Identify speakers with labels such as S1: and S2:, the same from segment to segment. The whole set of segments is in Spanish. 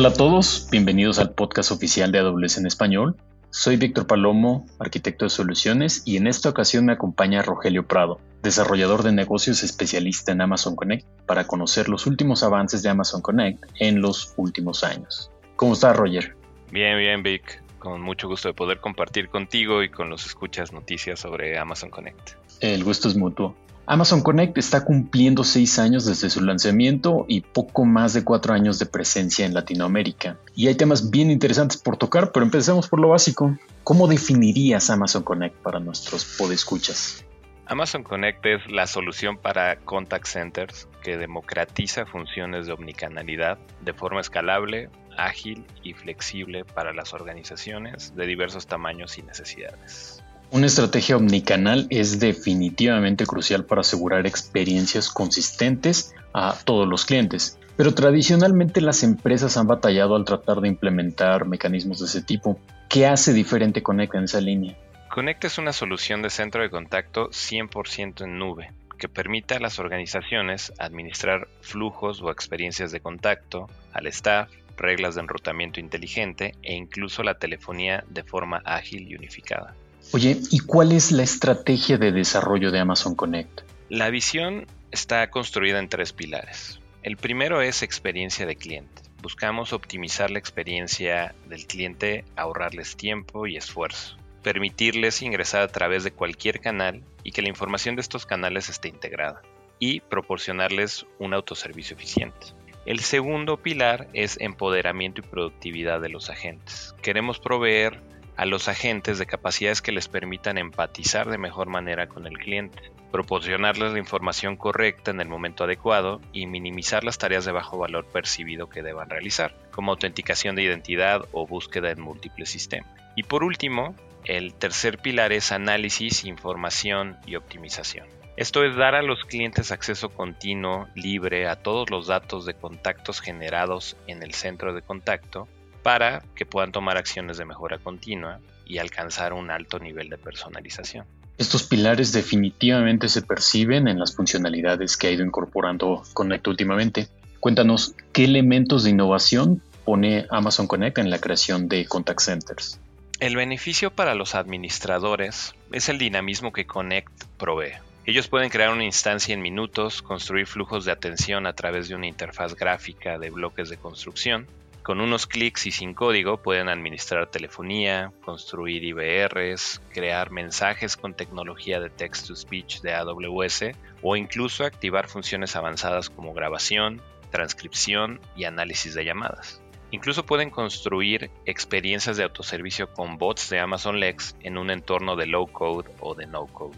S1: Hola a todos, bienvenidos al podcast oficial de AWS en español. Soy Víctor Palomo, arquitecto de soluciones, y en esta ocasión me acompaña Rogelio Prado, desarrollador de negocios especialista en Amazon Connect, para conocer los últimos avances de Amazon Connect en los últimos años. ¿Cómo está Roger?
S2: Bien, bien, Vic. Con mucho gusto de poder compartir contigo y con los escuchas noticias sobre Amazon Connect.
S1: El gusto es mutuo. Amazon Connect está cumpliendo seis años desde su lanzamiento y poco más de cuatro años de presencia en Latinoamérica. Y hay temas bien interesantes por tocar, pero empecemos por lo básico. ¿Cómo definirías Amazon Connect para nuestros podescuchas?
S2: Amazon Connect es la solución para contact centers que democratiza funciones de omnicanalidad de forma escalable, ágil y flexible para las organizaciones de diversos tamaños y necesidades.
S1: Una estrategia omnicanal es definitivamente crucial para asegurar experiencias consistentes a todos los clientes, pero tradicionalmente las empresas han batallado al tratar de implementar mecanismos de ese tipo. ¿Qué hace diferente Connect en esa línea?
S2: Connect es una solución de centro de contacto 100% en nube que permite a las organizaciones administrar flujos o experiencias de contacto, al staff, reglas de enrutamiento inteligente e incluso la telefonía de forma ágil y unificada.
S1: Oye, ¿y cuál es la estrategia de desarrollo de Amazon Connect?
S2: La visión está construida en tres pilares. El primero es experiencia de cliente. Buscamos optimizar la experiencia del cliente, ahorrarles tiempo y esfuerzo, permitirles ingresar a través de cualquier canal y que la información de estos canales esté integrada, y proporcionarles un autoservicio eficiente. El segundo pilar es empoderamiento y productividad de los agentes. Queremos proveer a los agentes de capacidades que les permitan empatizar de mejor manera con el cliente, proporcionarles la información correcta en el momento adecuado y minimizar las tareas de bajo valor percibido que deban realizar, como autenticación de identidad o búsqueda en múltiples sistemas. Y por último, el tercer pilar es análisis, información y optimización. Esto es dar a los clientes acceso continuo, libre a todos los datos de contactos generados en el centro de contacto para que puedan tomar acciones de mejora continua y alcanzar un alto nivel de personalización.
S1: Estos pilares definitivamente se perciben en las funcionalidades que ha ido incorporando Connect últimamente. Cuéntanos, ¿qué elementos de innovación pone Amazon Connect en la creación de contact centers?
S2: El beneficio para los administradores es el dinamismo que Connect provee. Ellos pueden crear una instancia en minutos, construir flujos de atención a través de una interfaz gráfica de bloques de construcción con unos clics y sin código pueden administrar telefonía, construir IVRs, crear mensajes con tecnología de text-to-speech de AWS o incluso activar funciones avanzadas como grabación, transcripción y análisis de llamadas. Incluso pueden construir experiencias de autoservicio con bots de Amazon Lex en un entorno de low code o de no code.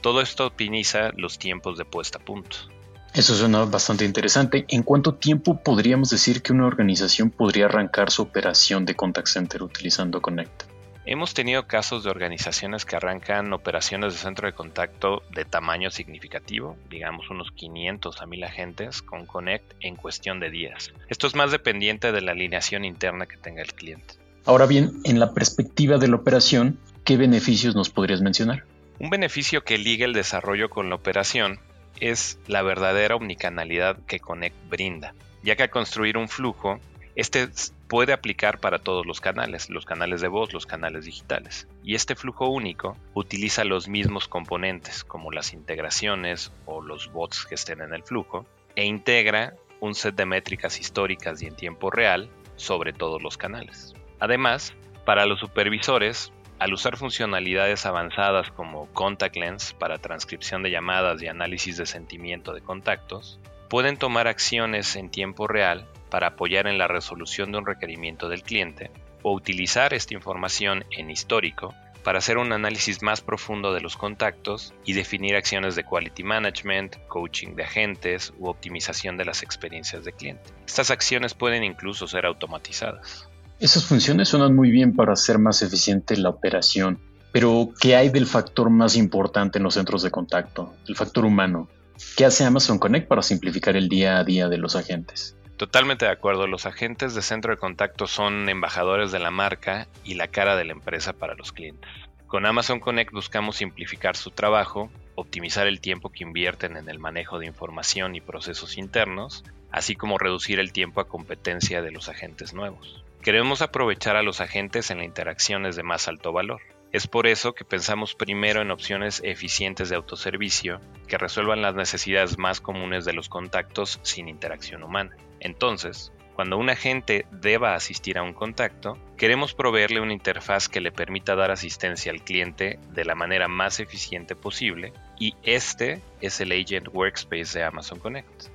S2: Todo esto optimiza los tiempos de puesta a punto.
S1: Eso suena bastante interesante. ¿En cuánto tiempo podríamos decir que una organización podría arrancar su operación de contact center utilizando Connect?
S2: Hemos tenido casos de organizaciones que arrancan operaciones de centro de contacto de tamaño significativo, digamos unos 500 a 1000 agentes, con Connect en cuestión de días. Esto es más dependiente de la alineación interna que tenga el cliente.
S1: Ahora bien, en la perspectiva de la operación, ¿qué beneficios nos podrías mencionar?
S2: Un beneficio que liga el desarrollo con la operación es la verdadera omnicanalidad que Connect brinda, ya que al construir un flujo, este puede aplicar para todos los canales, los canales de voz, los canales digitales. Y este flujo único utiliza los mismos componentes, como las integraciones o los bots que estén en el flujo, e integra un set de métricas históricas y en tiempo real sobre todos los canales. Además, para los supervisores, al usar funcionalidades avanzadas como Contact Lens para transcripción de llamadas y análisis de sentimiento de contactos, pueden tomar acciones en tiempo real para apoyar en la resolución de un requerimiento del cliente o utilizar esta información en histórico para hacer un análisis más profundo de los contactos y definir acciones de quality management, coaching de agentes u optimización de las experiencias de cliente. Estas acciones pueden incluso ser automatizadas.
S1: Esas funciones suenan muy bien para hacer más eficiente la operación, pero ¿qué hay del factor más importante en los centros de contacto, el factor humano? ¿Qué hace Amazon Connect para simplificar el día a día de los agentes?
S2: Totalmente de acuerdo, los agentes de centro de contacto son embajadores de la marca y la cara de la empresa para los clientes. Con Amazon Connect buscamos simplificar su trabajo, optimizar el tiempo que invierten en el manejo de información y procesos internos así como reducir el tiempo a competencia de los agentes nuevos. Queremos aprovechar a los agentes en las interacciones de más alto valor. Es por eso que pensamos primero en opciones eficientes de autoservicio que resuelvan las necesidades más comunes de los contactos sin interacción humana. Entonces, cuando un agente deba asistir a un contacto, queremos proveerle una interfaz que le permita dar asistencia al cliente de la manera más eficiente posible y este es el Agent Workspace de Amazon Connect.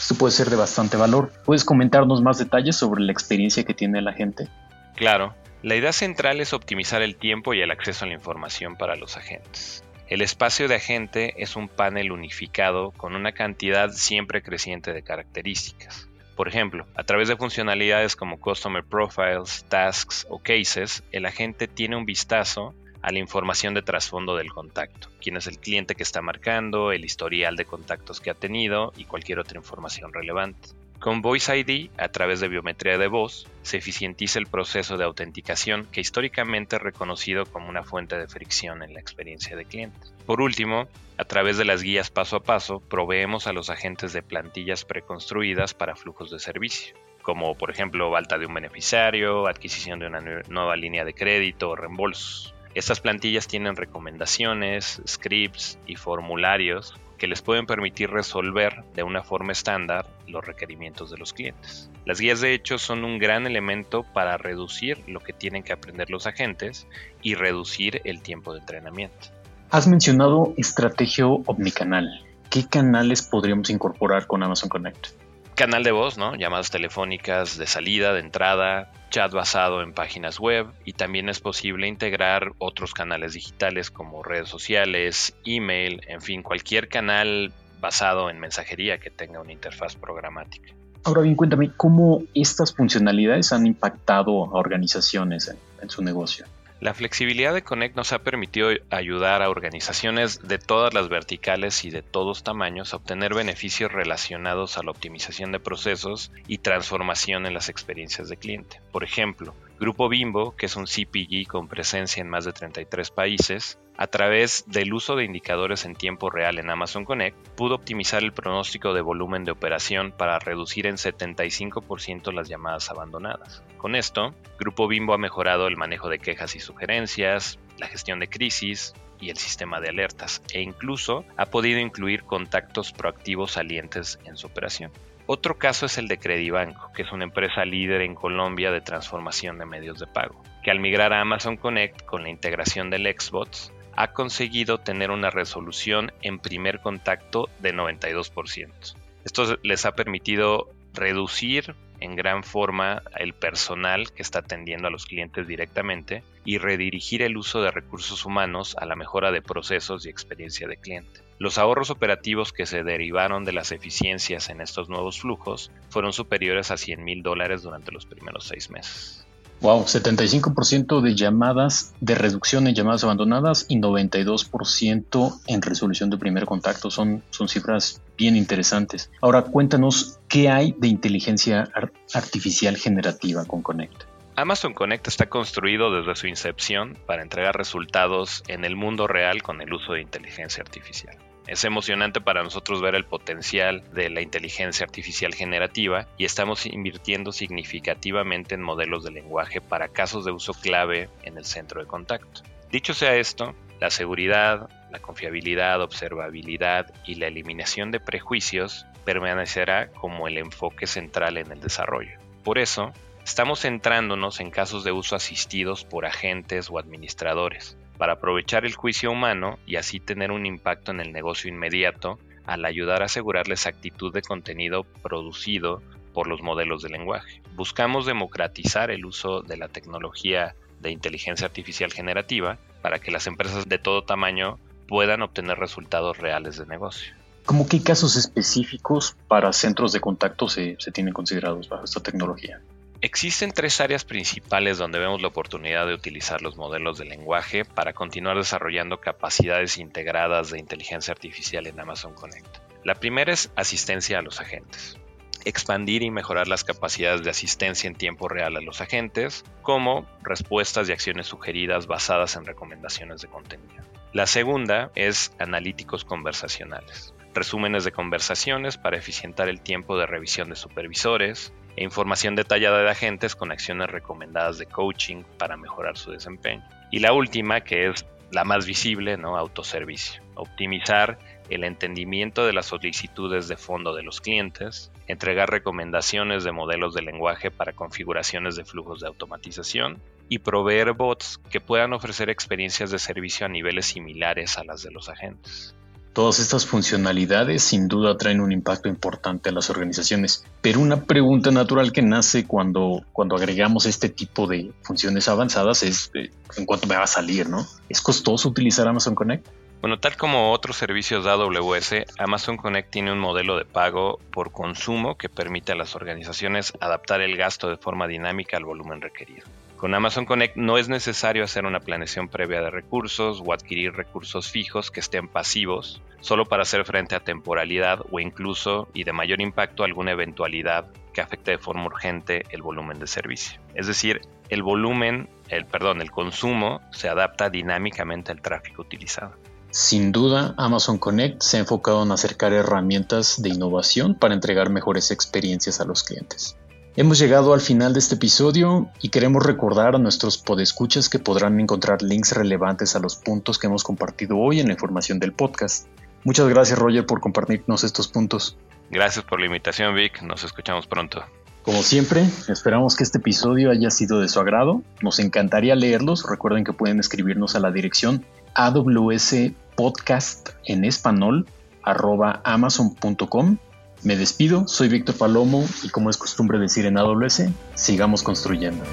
S1: Esto puede ser de bastante valor. ¿Puedes comentarnos más detalles sobre la experiencia que tiene la gente?
S2: Claro, la idea central es optimizar el tiempo y el acceso a la información para los agentes. El espacio de agente es un panel unificado con una cantidad siempre creciente de características. Por ejemplo, a través de funcionalidades como Customer Profiles, Tasks o Cases, el agente tiene un vistazo a la información de trasfondo del contacto, quién es el cliente que está marcando, el historial de contactos que ha tenido y cualquier otra información relevante. Con Voice ID, a través de biometría de voz, se eficientiza el proceso de autenticación que históricamente es reconocido como una fuente de fricción en la experiencia de cliente. Por último, a través de las guías paso a paso, proveemos a los agentes de plantillas preconstruidas para flujos de servicio, como por ejemplo alta de un beneficiario, adquisición de una nueva línea de crédito o reembolsos. Estas plantillas tienen recomendaciones, scripts y formularios que les pueden permitir resolver de una forma estándar los requerimientos de los clientes. Las guías de hecho son un gran elemento para reducir lo que tienen que aprender los agentes y reducir el tiempo de entrenamiento.
S1: Has mencionado estrategia omnicanal. ¿Qué canales podríamos incorporar con Amazon Connect?
S2: Canal de voz, ¿no? Llamadas telefónicas de salida, de entrada, chat basado en páginas web y también es posible integrar otros canales digitales como redes sociales, email, en fin, cualquier canal basado en mensajería que tenga una interfaz programática.
S1: Ahora bien, cuéntame, ¿cómo estas funcionalidades han impactado a organizaciones en, su negocio?
S2: La flexibilidad de Connect nos ha permitido ayudar a organizaciones de todas las verticales y de todos tamaños a obtener beneficios relacionados a la optimización de procesos y transformación en las experiencias de cliente. Por ejemplo, Grupo Bimbo, que es un CPG con presencia en más de 33 países, a través del uso de indicadores en tiempo real en Amazon Connect, pudo optimizar el pronóstico de volumen de operación para reducir en 75% las llamadas abandonadas. Con esto, Grupo Bimbo ha mejorado el manejo de quejas y sugerencias, la gestión de crisis y el sistema de alertas, e incluso ha podido incluir contactos proactivos salientes en su operación. Otro caso es el de Credibanco, que es una empresa líder en Colombia de transformación de medios de pago, que al migrar a Amazon Connect con la integración del Xbox, ha conseguido tener una resolución en primer contacto de 92%. Esto les ha permitido reducir en gran forma el personal que está atendiendo a los clientes directamente y redirigir el uso de recursos humanos a la mejora de procesos y experiencia de cliente. Los ahorros operativos que se derivaron de las eficiencias en estos nuevos flujos fueron superiores a 100 mil dólares durante los primeros seis meses.
S1: Wow, 75% de llamadas, de reducción en llamadas abandonadas y 92% en resolución de primer contacto. Son, son cifras bien interesantes. Ahora cuéntanos qué hay de inteligencia artificial generativa con Connect.
S2: Amazon Connect está construido desde su incepción para entregar resultados en el mundo real con el uso de inteligencia artificial. Es emocionante para nosotros ver el potencial de la inteligencia artificial generativa y estamos invirtiendo significativamente en modelos de lenguaje para casos de uso clave en el centro de contacto. Dicho sea esto, la seguridad, la confiabilidad, observabilidad y la eliminación de prejuicios permanecerá como el enfoque central en el desarrollo. Por eso, estamos centrándonos en casos de uso asistidos por agentes o administradores, para aprovechar el juicio humano y así tener un impacto en el negocio inmediato al ayudar a asegurar la exactitud de contenido producido por los modelos de lenguaje. Buscamos democratizar el uso de la tecnología de inteligencia artificial generativa para que las empresas de todo tamaño puedan obtener resultados reales de negocio.
S1: ¿Cómo qué casos específicos para centros de contacto se, se tienen considerados bajo esta tecnología?
S2: Existen tres áreas principales donde vemos la oportunidad de utilizar los modelos de lenguaje para continuar desarrollando capacidades integradas de inteligencia artificial en Amazon Connect. La primera es asistencia a los agentes. Expandir y mejorar las capacidades de asistencia en tiempo real a los agentes, como respuestas y acciones sugeridas basadas en recomendaciones de contenido. La segunda es analíticos conversacionales resúmenes de conversaciones para eficientar el tiempo de revisión de supervisores, e información detallada de agentes con acciones recomendadas de coaching para mejorar su desempeño. Y la última, que es la más visible, ¿no? autoservicio. Optimizar el entendimiento de las solicitudes de fondo de los clientes, entregar recomendaciones de modelos de lenguaje para configuraciones de flujos de automatización y proveer bots que puedan ofrecer experiencias de servicio a niveles similares a las de los agentes.
S1: Todas estas funcionalidades sin duda traen un impacto importante a las organizaciones, pero una pregunta natural que nace cuando, cuando agregamos este tipo de funciones avanzadas es eh, en cuánto me va a salir, ¿no? ¿Es costoso utilizar Amazon Connect?
S2: Bueno, tal como otros servicios de AWS, Amazon Connect tiene un modelo de pago por consumo que permite a las organizaciones adaptar el gasto de forma dinámica al volumen requerido. Con Amazon Connect no es necesario hacer una planeación previa de recursos o adquirir recursos fijos que estén pasivos, solo para hacer frente a temporalidad o incluso y de mayor impacto alguna eventualidad que afecte de forma urgente el volumen de servicio. Es decir, el volumen, el perdón, el consumo se adapta dinámicamente al tráfico utilizado.
S1: Sin duda, Amazon Connect se ha enfocado en acercar herramientas de innovación para entregar mejores experiencias a los clientes. Hemos llegado al final de este episodio y queremos recordar a nuestros podescuchas que podrán encontrar links relevantes a los puntos que hemos compartido hoy en la información del podcast. Muchas gracias Roger por compartirnos estos puntos.
S2: Gracias por la invitación Vic, nos escuchamos pronto.
S1: Como siempre, esperamos que este episodio haya sido de su agrado. Nos encantaría leerlos. Recuerden que pueden escribirnos a la dirección awspodcast en español amazon.com me despido, soy Víctor Palomo y como es costumbre decir en AWS, sigamos construyendo.